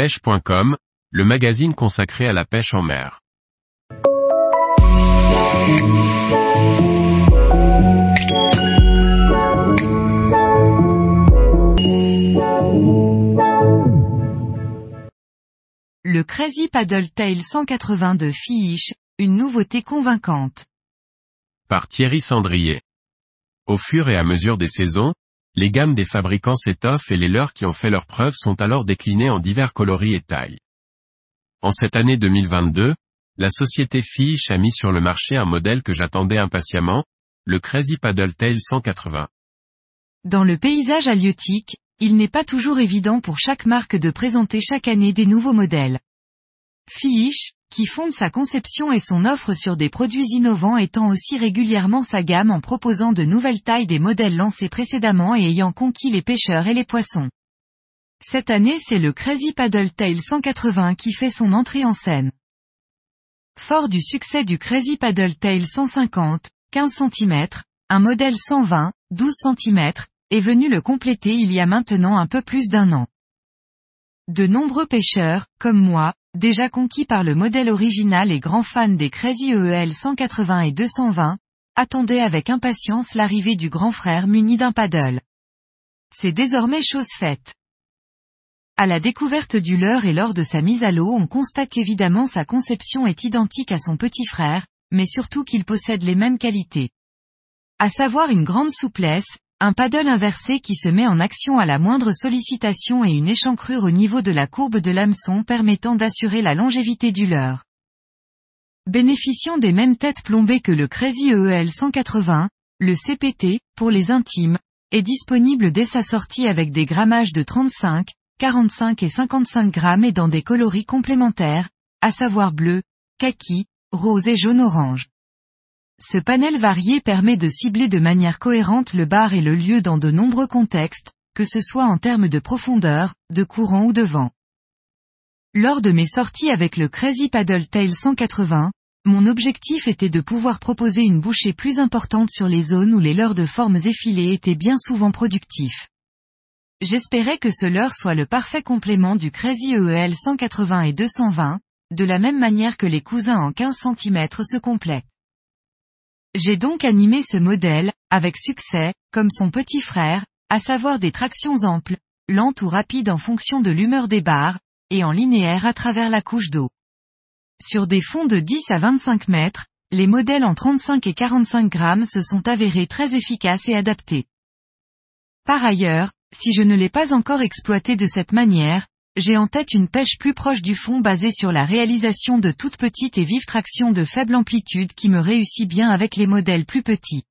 pêche.com, le magazine consacré à la pêche en mer. Le Crazy Paddle Tail 180 de Fish, une nouveauté convaincante. Par Thierry Sandrier. Au fur et à mesure des saisons, les gammes des fabricants s'étoffent et les leurs qui ont fait leurs preuves sont alors déclinées en divers coloris et tailles. En cette année 2022, la société Fish a mis sur le marché un modèle que j'attendais impatiemment, le Crazy Paddle Tail 180. Dans le paysage halieutique, il n'est pas toujours évident pour chaque marque de présenter chaque année des nouveaux modèles. Fish, qui fonde sa conception et son offre sur des produits innovants étend aussi régulièrement sa gamme en proposant de nouvelles tailles des modèles lancés précédemment et ayant conquis les pêcheurs et les poissons. Cette année c'est le Crazy Paddle Tail 180 qui fait son entrée en scène. Fort du succès du Crazy Paddle Tail 150, 15 cm, un modèle 120, 12 cm, est venu le compléter il y a maintenant un peu plus d'un an. De nombreux pêcheurs, comme moi, déjà conquis par le modèle original et grands fans des Crazy EEL 180 et 220, attendaient avec impatience l'arrivée du grand frère muni d'un paddle. C'est désormais chose faite. À la découverte du leurre et lors de sa mise à l'eau on constate qu'évidemment sa conception est identique à son petit frère, mais surtout qu'il possède les mêmes qualités. À savoir une grande souplesse, un paddle inversé qui se met en action à la moindre sollicitation et une échancrure au niveau de la courbe de l'hameçon permettant d'assurer la longévité du leurre. Bénéficiant des mêmes têtes plombées que le Crazy EEL 180, le CPT, pour les intimes, est disponible dès sa sortie avec des grammages de 35, 45 et 55 grammes et dans des coloris complémentaires, à savoir bleu, kaki, rose et jaune-orange. Ce panel varié permet de cibler de manière cohérente le bar et le lieu dans de nombreux contextes, que ce soit en termes de profondeur, de courant ou de vent. Lors de mes sorties avec le Crazy Paddle Tail 180, mon objectif était de pouvoir proposer une bouchée plus importante sur les zones où les leurres de formes effilées étaient bien souvent productifs. J'espérais que ce leurre soit le parfait complément du Crazy EEL 180 et 220, de la même manière que les cousins en 15 cm se complètent. J'ai donc animé ce modèle, avec succès, comme son petit frère, à savoir des tractions amples, lentes ou rapides en fonction de l'humeur des barres, et en linéaire à travers la couche d'eau. Sur des fonds de 10 à 25 mètres, les modèles en 35 et 45 grammes se sont avérés très efficaces et adaptés. Par ailleurs, si je ne l'ai pas encore exploité de cette manière, j'ai en tête une pêche plus proche du fond basée sur la réalisation de toutes petites et vives tractions de faible amplitude qui me réussit bien avec les modèles plus petits.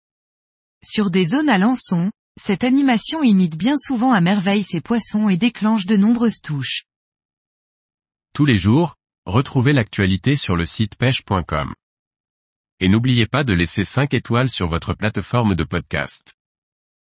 Sur des zones à lançon, cette animation imite bien souvent à merveille ces poissons et déclenche de nombreuses touches. Tous les jours, retrouvez l'actualité sur le site pêche.com. Et n'oubliez pas de laisser 5 étoiles sur votre plateforme de podcast.